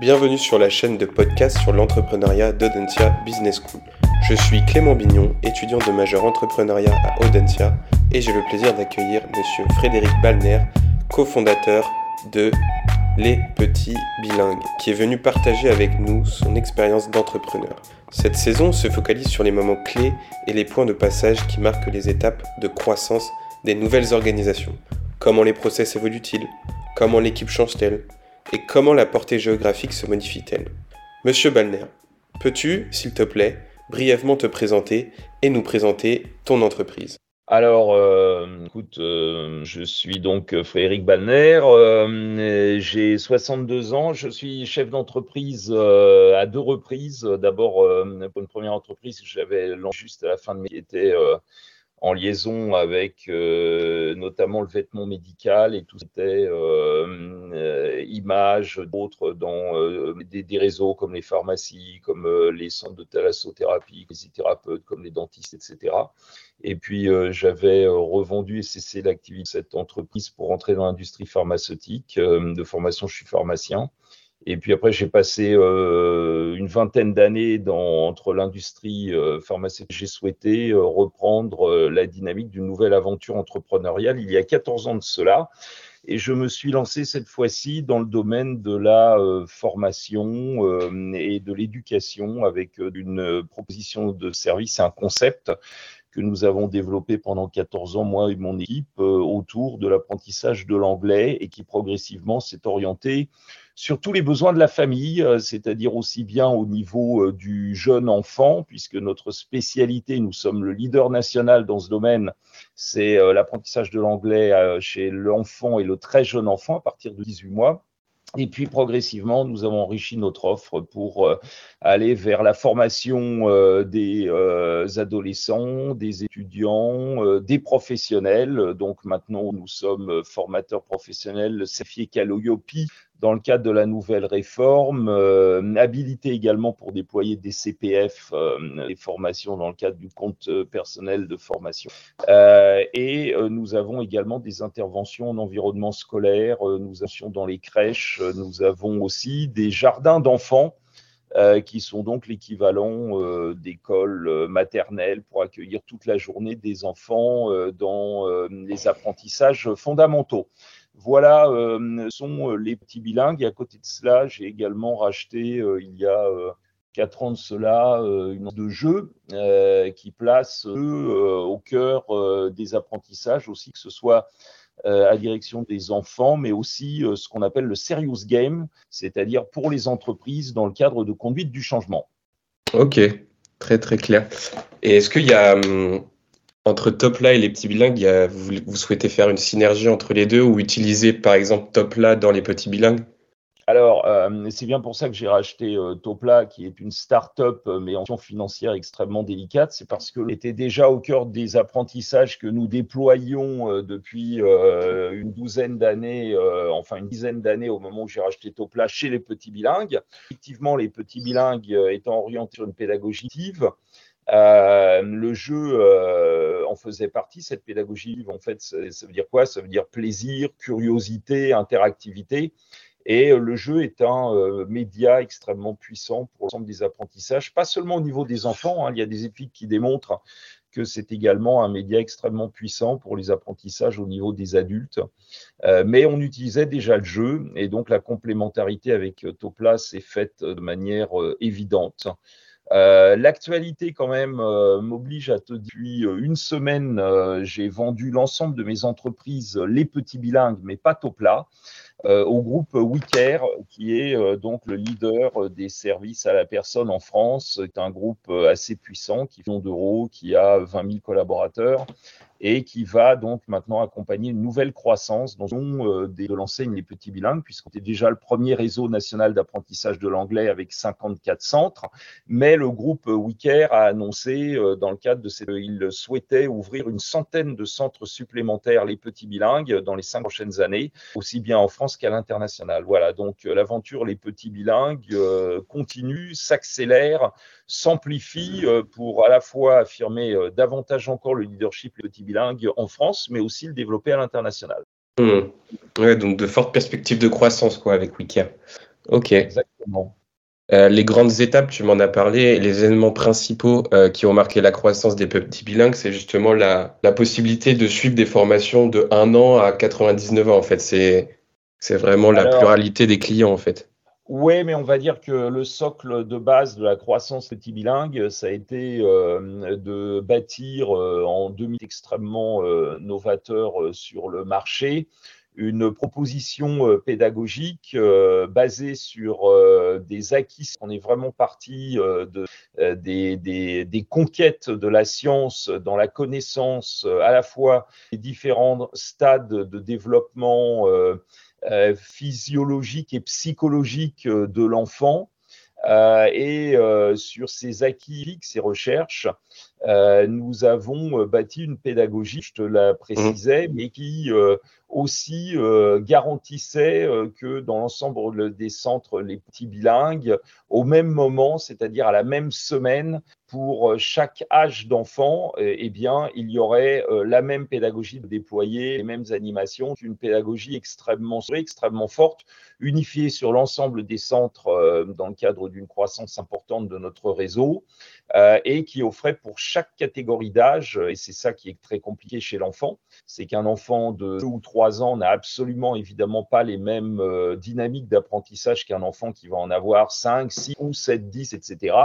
Bienvenue sur la chaîne de podcast sur l'entrepreneuriat d'Audencia Business School. Je suis Clément Bignon, étudiant de majeur entrepreneuriat à Audencia, et j'ai le plaisir d'accueillir Monsieur Frédéric Balner, cofondateur de Les Petits Bilingues, qui est venu partager avec nous son expérience d'entrepreneur. Cette saison se focalise sur les moments clés et les points de passage qui marquent les étapes de croissance des nouvelles organisations. Comment les process évoluent-ils? Comment l'équipe change-t-elle? Et comment la portée géographique se modifie-t-elle? Monsieur Balner, peux-tu, s'il te plaît, brièvement te présenter et nous présenter ton entreprise? Alors, euh, écoute, euh, je suis donc Frédéric Balner, euh, j'ai 62 ans, je suis chef d'entreprise à deux reprises. D'abord, pour une première entreprise j'avais juste à la fin de mes était en liaison avec euh, notamment le vêtement médical et tout c'était euh, euh, images d'autres dans des, réseaux comme les pharmacies, comme les centres de thalassothérapie, les thérapeutes, comme les dentistes, etc. Et puis j'avais revendu et cessé l'activité de cette entreprise pour entrer dans l'industrie pharmaceutique. de formation, je suis pharmacien. Et puis après, j'ai passé euh, une vingtaine d'années entre l'industrie euh, pharmaceutique. J'ai souhaité euh, reprendre euh, la dynamique d'une nouvelle aventure entrepreneuriale il y a 14 ans de cela. Et je me suis lancé cette fois-ci dans le domaine de la formation et de l'éducation avec une proposition de service, un concept que nous avons développé pendant 14 ans, moi et mon équipe, autour de l'apprentissage de l'anglais et qui progressivement s'est orienté sur tous les besoins de la famille, euh, c'est-à-dire aussi bien au niveau euh, du jeune enfant, puisque notre spécialité, nous sommes le leader national dans ce domaine, c'est euh, l'apprentissage de l'anglais chez l'enfant et le très jeune enfant à partir de 18 mois. Et puis progressivement, nous avons enrichi notre offre pour aller vers la formation des adolescents, des étudiants, des professionnels. Donc maintenant, nous sommes formateurs professionnels certifiés Caloyopi dans le cadre de la nouvelle réforme, euh, habilité également pour déployer des CPF, euh, des formations dans le cadre du compte euh, personnel de formation. Euh, et euh, nous avons également des interventions en environnement scolaire, nous avons dans les crèches, nous avons aussi des jardins d'enfants. qui sont donc l'équivalent d'écoles maternelles pour accueillir toute la journée des enfants dans les apprentissages fondamentaux. Voilà euh, sont euh, les petits bilingues. Et à côté de cela, j'ai également racheté euh, il y a quatre ans de cela une de jeu qui place au cœur des apprentissages aussi, que ce soit à direction des enfants, mais aussi ce qu'on appelle le serious game, c'est-à-dire pour les entreprises dans le cadre de conduite du changement. Ok, très très clair. Et est-ce qu'il y a hum, entre Topla et les petits bilingues, vous, souhaitez faire une synergie entre les deux ou utiliser par exemple Topla dans les petits bilingues? Alors, euh, c'est bien pour ça que j'ai racheté euh, Topla, qui est une start-up, euh, mais en financière extrêmement délicate. C'est parce que était déjà au cœur des apprentissages que nous déployions depuis une douzaine d'années, enfin une dizaine d'années au moment où j'ai racheté Topla chez les petits bilingues. Effectivement, les petits bilingues étant orientés sur une pédagogie active, euh, le jeu euh, en faisait partie, cette pédagogie. En fait, ça, veut dire quoi? Ça veut dire plaisir, curiosité, interactivité. Et euh, le jeu est un média extrêmement puissant pour l'ensemble des apprentissages, pas seulement au niveau des enfants. Hein, il y a des études qui démontrent que c'est également un média extrêmement puissant pour les apprentissages au niveau des adultes. Mais on utilisait déjà le jeu et donc la complémentarité avec Toplas est faite de manière évidente. Euh, l'actualité, quand même, euh, m'oblige à te dire, depuis euh, une semaine, j'ai vendu l'ensemble de mes entreprises, les petits bilingues, mais pas top plat, au groupe WeCare, qui est donc le leader des services à la personne en France. C'est un groupe assez puissant, qui fait d'euros, qui a 20 000 collaborateurs et qui va donc maintenant accompagner une nouvelle croissance euh, de l'enseigne Les Petits Bilingues, puisqu'on était déjà le premier réseau national d'apprentissage de l'anglais avec 54 centres, mais le groupe WeCare a annoncé euh, dans le cadre de cette, il souhaitait ouvrir une centaine de centres supplémentaires Les Petits Bilingues dans les cinq prochaines années, aussi bien en France qu'à l'international. Voilà, donc euh, l'aventure Les Petits Bilingues continue, s'accélère, s'amplifie pour à la fois affirmer davantage encore le leadership Les Petits Bilingues en France, mais aussi le développer à l'international. Hmm. Ouais, donc de fortes perspectives de croissance quoi, avec Wicca. Ok. Exactement. Euh, les grandes étapes, tu m'en as parlé, les éléments principaux euh, qui ont marqué la croissance des petits bilingues, c'est justement la, possibilité de suivre des formations de 1 an à 99 ans. En fait, c'est, c'est vraiment la pluralité des clients, en fait. Oui, mais on va dire que le socle de base de la croissance petit bilingue, ça a été euh, de bâtir en 2000 extrêmement novateur sur le marché une proposition euh, pédagogique euh, basée sur euh, des acquis. On est vraiment parti de, des, des, des, conquêtes de la science dans la connaissance à la fois des différents stades de développement physiologique et psychologique de l'enfant. et sur ces acquis, ces recherches, nous avons bâti une pédagogie, je te la précisais, mais qui aussi euh, garantissait euh, que dans l'ensemble des centres, les petits bilingues, au même moment, c'est-à-dire à la même semaine, pour euh, chaque âge d'enfant, eh bien, il y aurait la même pédagogie de déployer, les mêmes animations, une pédagogie extrêmement extrêmement forte, unifiée sur l'ensemble des centres dans le cadre d'une croissance importante de notre réseau, et qui offrait pour chaque catégorie d'âge, et c'est ça qui est très compliqué chez l'enfant, c'est qu'un enfant de 2 ou 3 ans n'a absolument évidemment pas les mêmes euh, dynamiques d'apprentissage qu'un enfant qui va en avoir 5, 6 ou 7, 10, etc.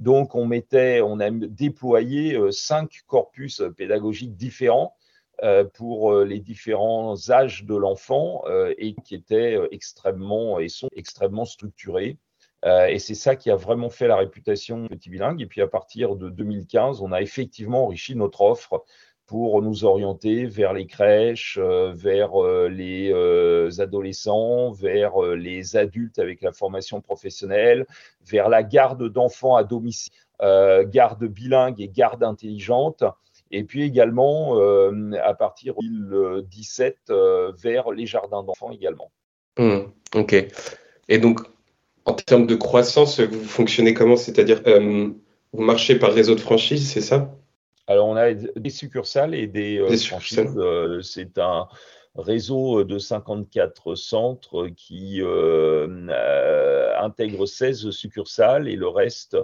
Donc on mettait, on a déployé euh, cinq corpus pédagogiques différents euh, pour les différents âges de l'enfant et qui étaient extrêmement et sont extrêmement structurés. et c'est ça qui a vraiment fait la réputation Petit Bilingue. Et puis à partir de 2015, on a effectivement enrichi notre offre pour nous orienter vers les crèches, euh, vers euh, les euh, adolescents, vers les adultes avec la formation professionnelle, vers la garde d'enfants à domicile, garde bilingue et garde intelligente. Et puis également, à partir de 2017, vers les jardins d'enfants également. Mmh, ok. Et donc, en termes de croissance, vous fonctionnez comment? C'est-à-dire, vous marchez par réseau de franchise, c'est ça? Alors, on a des succursales et des, euh, franchises. Euh, c'est un réseau de 54 centres qui euh, intègre 16 succursales et le reste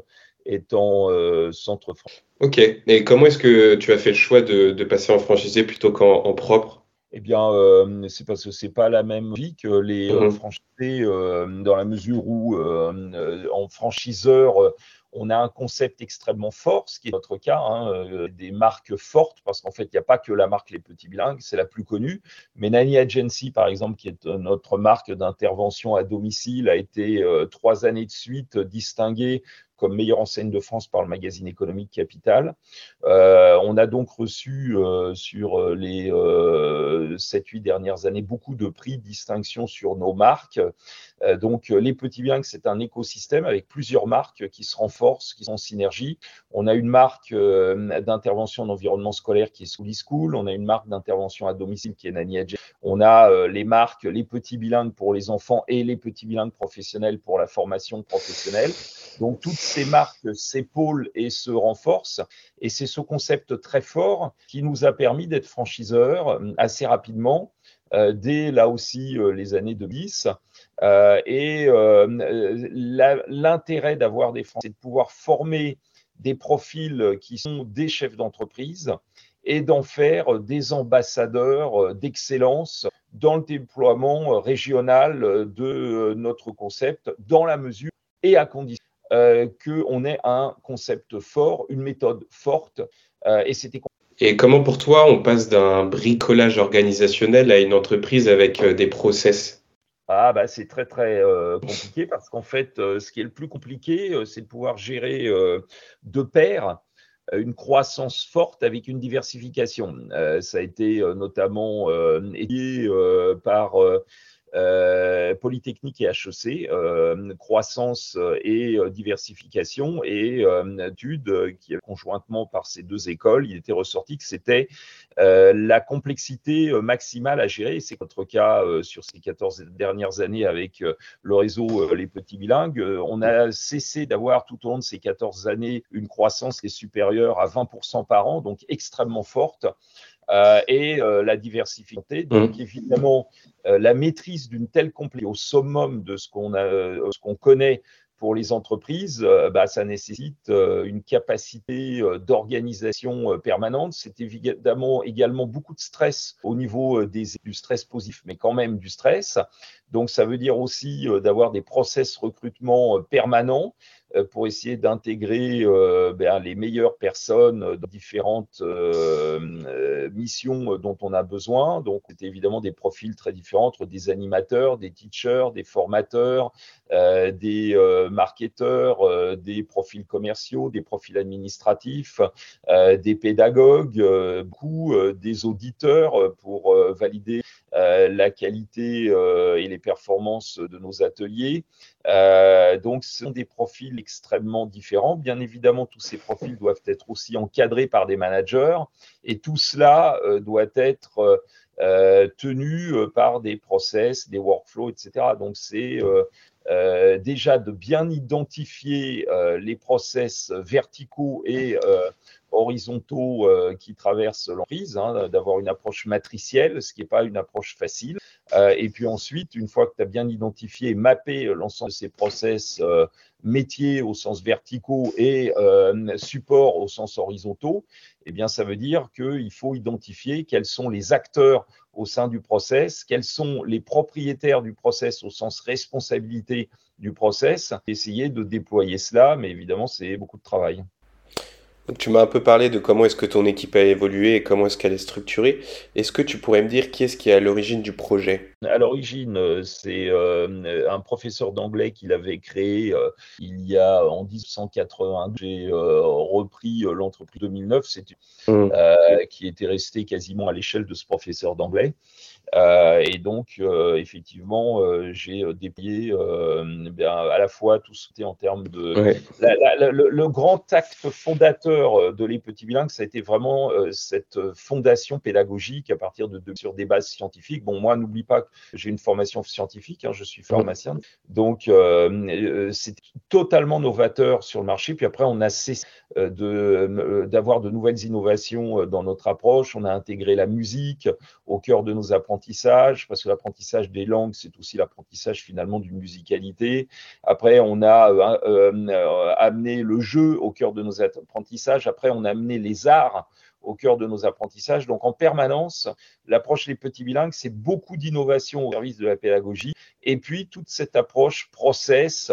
étant centre franchise. Ok. Et comment est-ce que tu as fait le choix de, passer en franchisé plutôt qu'en propre? Eh bien, c'est parce que c'est pas la même vie que les mmh franchisés, dans la mesure où en franchiseur, on a un concept extrêmement fort, ce qui est notre cas, hein, euh, des marques fortes, parce qu'en fait, il n'y a pas que la marque Les Petits Bilingues, c'est la plus connue. Mais Nanny Agency, par exemple, qui est euh, notre marque d'intervention à domicile, a été euh, trois années de suite distinguée comme meilleure enseigne de France par le magazine économique Capital. Euh, on a donc reçu euh, sur euh, les 7-8 dernières années beaucoup de prix, de distinction sur nos marques. Donc les petits biens, c'est un écosystème avec plusieurs marques qui se renforcent, qui sont en synergie. On a une marque d'intervention en environnement scolaire qui est Souli School. On a une marque d'intervention à domicile qui est Nani. On a les marques les petits bilingues pour les enfants et les petits bilingues professionnels pour la formation professionnelle. Donc toutes ces marques s'épaulent et se renforcent. Et c'est ce concept très fort qui nous a permis d'être franchiseurs euh, assez rapidement, euh, dès là aussi euh, les années de Euh, et l'intérêt d'avoir des Français, c'est de pouvoir former des profils qui sont des chefs d'entreprise et d'en faire des ambassadeurs d'excellence dans le déploiement régional de notre concept, dans la mesure et à condition euh, qu'on ait un concept fort, une méthode forte. Euh, et comment pour toi on passe d'un bricolage organisationnel à une entreprise avec euh, des process? Ah bah c'est très très compliqué parce qu'en fait ce qui est le plus compliqué c'est de pouvoir gérer de pair une croissance forte avec une diversification. ça a été notamment aidé par euh, Polytechnique et HEC, euh, croissance et euh, diversification, et étude qui conjointement par ces deux écoles, il était ressorti que c'était la complexité maximale à gérer. C'est notre cas sur ces 14 dernières années avec le réseau Les Petits Bilingues. On a cessé d'avoir tout au long de ces 14 années une croissance qui est supérieure à 20% par an, donc extrêmement forte et la diversité. Donc, mmh. évidemment, la maîtrise d'une telle complexité au summum de ce qu'on ce qu'on connaît pour les entreprises, euh, bah, ça nécessite euh, une capacité euh, d'organisation permanente. C'est évidemment également beaucoup de stress au niveau des, du stress positif, mais quand même du stress. Donc, ça veut dire aussi d'avoir des process recrutement permanents euh, pour essayer d'intégrer euh, ben, les meilleures personnes dans différentes euh, missions dont on a besoin. Donc, c'est évidemment des profils très différents entre des animateurs, des teachers, des formateurs, des marketeurs, des profils commerciaux, des profils administratifs, des pédagogues, beaucoup des auditeurs pour valider la qualité et les performances de nos ateliers. donc, ce sont des profils extrêmement différents. Bien évidemment, tous ces profils doivent être aussi encadrés par des managers et tout cela euh, doit être euh, euh, tenu par des process, des workflows, etc. Donc, c'est déjà de bien identifier les process verticaux et horizontaux qui traversent l'entreprise, hein, d'avoir une approche matricielle, ce qui n'est pas une approche facile. et puis ensuite, une fois que tu as bien identifié et mappé l'ensemble de ces process métier au sens verticaux et euh, support au sens horizontaux, eh bien, ça veut dire qu'il faut identifier quels sont les acteurs au sein du process, quels sont les propriétaires du process au sens responsabilité du process, essayer de déployer cela, mais évidemment, c'est beaucoup de travail tu m'as un peu parlé de comment est-ce que ton équipe a évolué et comment est-ce qu'elle est structurée. Est-ce que tu pourrais me dire qui est-ce qui est à l'origine du projet? À l'origine, euh, c'est euh, un professeur d'anglais qui l'avait créé euh, il y a en 1980. J'ai repris l'entreprise 2009, c'est mmh. qui était resté quasiment à l'échelle de ce professeur d'anglais. Euh, et donc, euh, effectivement, euh, j'ai déployé à la fois tout ce qui était en termes de. le, grand acte fondateur de Les Petits Bilingues, ça a été vraiment cette fondation pédagogique à partir de, sur des bases scientifiques. Bon, moi, n'oublie pas que j'ai une formation scientifique, hein, je suis pharmacien. Donc, c'est totalement novateur sur le marché. Puis après, on a cessé d'avoir de, de nouvelles innovations dans notre approche. On a intégré la musique au cœur de nos apprentissages parce que l'apprentissage des langues, c'est aussi l'apprentissage finalement d'une musicalité. Après, on a euh, euh, amené le jeu au cœur de nos apprentissages. Après, on a amené les arts au cœur de nos apprentissages. Donc, en permanence, l'approche des petits bilingues, c'est beaucoup d'innovation au service de la pédagogie. Et puis, toute cette approche process,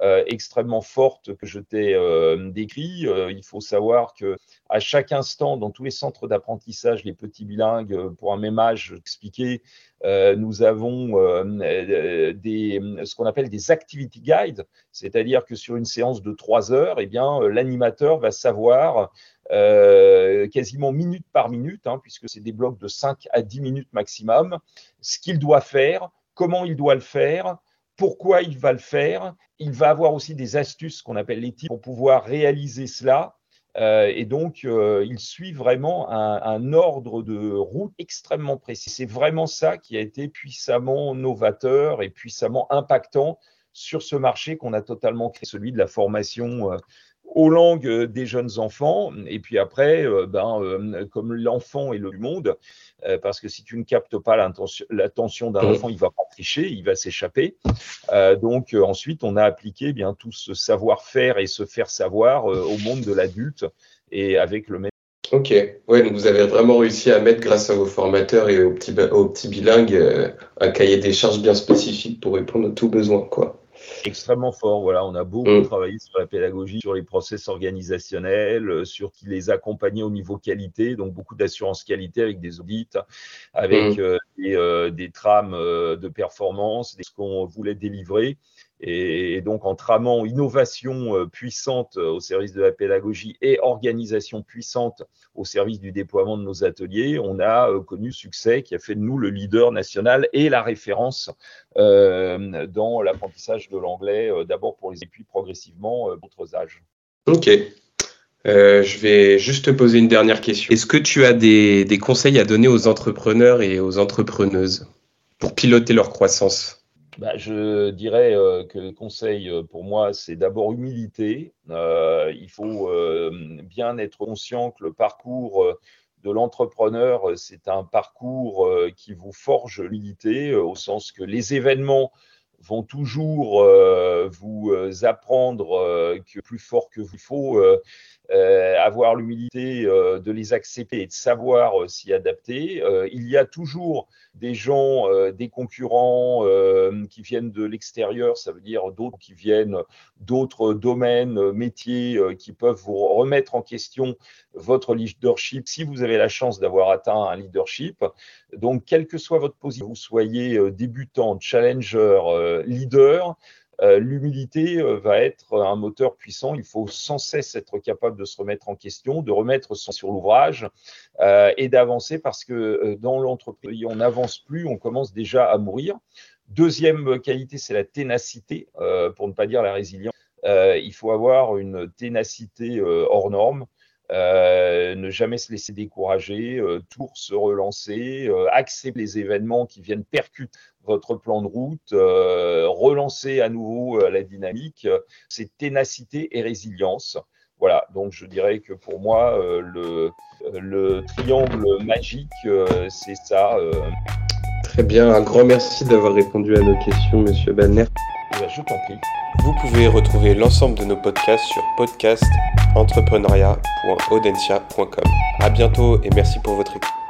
extrêmement forte que je t'ai euh, décrit. Euh, il faut savoir que à chaque instant, dans tous les centres d'apprentissage, les petits bilingues, pour un même âge expliqué, nous avons ce qu'on appelle des activity guides, c'est-à-dire que sur une séance de trois heures, eh bien, l'animateur va savoir quasiment minute par minute, hein, puisque c'est des blocs de 5 à 10 minutes maximum, ce qu'il doit faire, comment il doit le faire, pourquoi il va le faire. Il va avoir aussi des astuces qu'on appelle les types pour pouvoir réaliser cela. Euh, et donc, euh, il suit vraiment un, ordre de route extrêmement précis. C'est vraiment ça qui a été puissamment novateur et puissamment impactant sur ce marché qu'on a totalement créé, celui de la formation euh, aux langues des jeunes enfants. Et puis après, ben, comme l'enfant est le monde, euh, parce que si tu ne captes pas l'attention d'un enfant, il va pas tricher, il va s'échapper. Euh, donc euh, ensuite, on a appliqué bien tout ce savoir-faire et se faire savoir au monde de l'adulte et avec le même. Ok, ouais, donc vous avez vraiment réussi à mettre, grâce à vos formateurs et aux petits, aux petits bilingues, un cahier des charges bien spécifique pour répondre à tous besoins, quoi extrêmement fort. Voilà, on a beaucoup mm. travaillé sur la pédagogie, sur les process organisationnels, euh, sur qui les accompagnait au niveau qualité, donc beaucoup d'assurance qualité avec des audits, avec mm. euh, euh, des, trames de performance, ce qu'on voulait délivrer. Et, donc, en tramant innovation euh, puissante euh, au service de la pédagogie et organisation puissante au service du déploiement de nos ateliers, on a euh, connu succès qui a fait de nous le leader national et la référence dans l'apprentissage de l'anglais, d'abord pour les et puis progressivement d'autres âges. Ok. je vais juste te poser une dernière question. Est-ce que tu as des conseils à donner aux entrepreneurs et aux entrepreneuses pour piloter leur croissance? Bah, je dirais euh, que le conseil euh, pour moi, c'est d'abord humilité. Euh, il faut bien être conscient que le parcours de l'entrepreneur, c'est un parcours qui vous forge l'unité, au sens que les événements vont toujours vous apprendre que plus fort que vous faut avoir l'humilité euh, de les accepter et de savoir euh, s'y adapter. il y a toujours des gens, des concurrents qui viennent de l'extérieur, ça veut dire d'autres qui viennent d'autres domaines, métiers, qui peuvent vous remettre en question votre leadership si vous avez la chance d'avoir atteint un leadership. Donc, quelle que soit votre position, vous soyez débutant, challenger, leader, euh, l'humilité euh, va être un moteur puissant. Il faut sans cesse être capable de se remettre en question, de remettre son sur l'ouvrage euh, et d'avancer parce que dans l'entreprise, on n'avance plus, on commence déjà à mourir. Deuxième qualité, c'est la ténacité, pour ne pas dire la résilience. il faut avoir une ténacité hors norme. Ne jamais se laisser décourager, toujours se relancer, accepter les événements qui viennent percuter votre plan de route, euh, relancer à nouveau euh, la dynamique, c'est ténacité et résilience. Voilà, donc je dirais que pour moi, euh, le, le, triangle magique, c'est ça. Très bien, un grand merci d'avoir répondu à nos questions, Monsieur Banner. Eh ben, je t'en prie. Vous pouvez retrouver l'ensemble de nos podcasts sur podcastentrepreneuriat.audencia.com. À bientôt et merci pour votre écoute.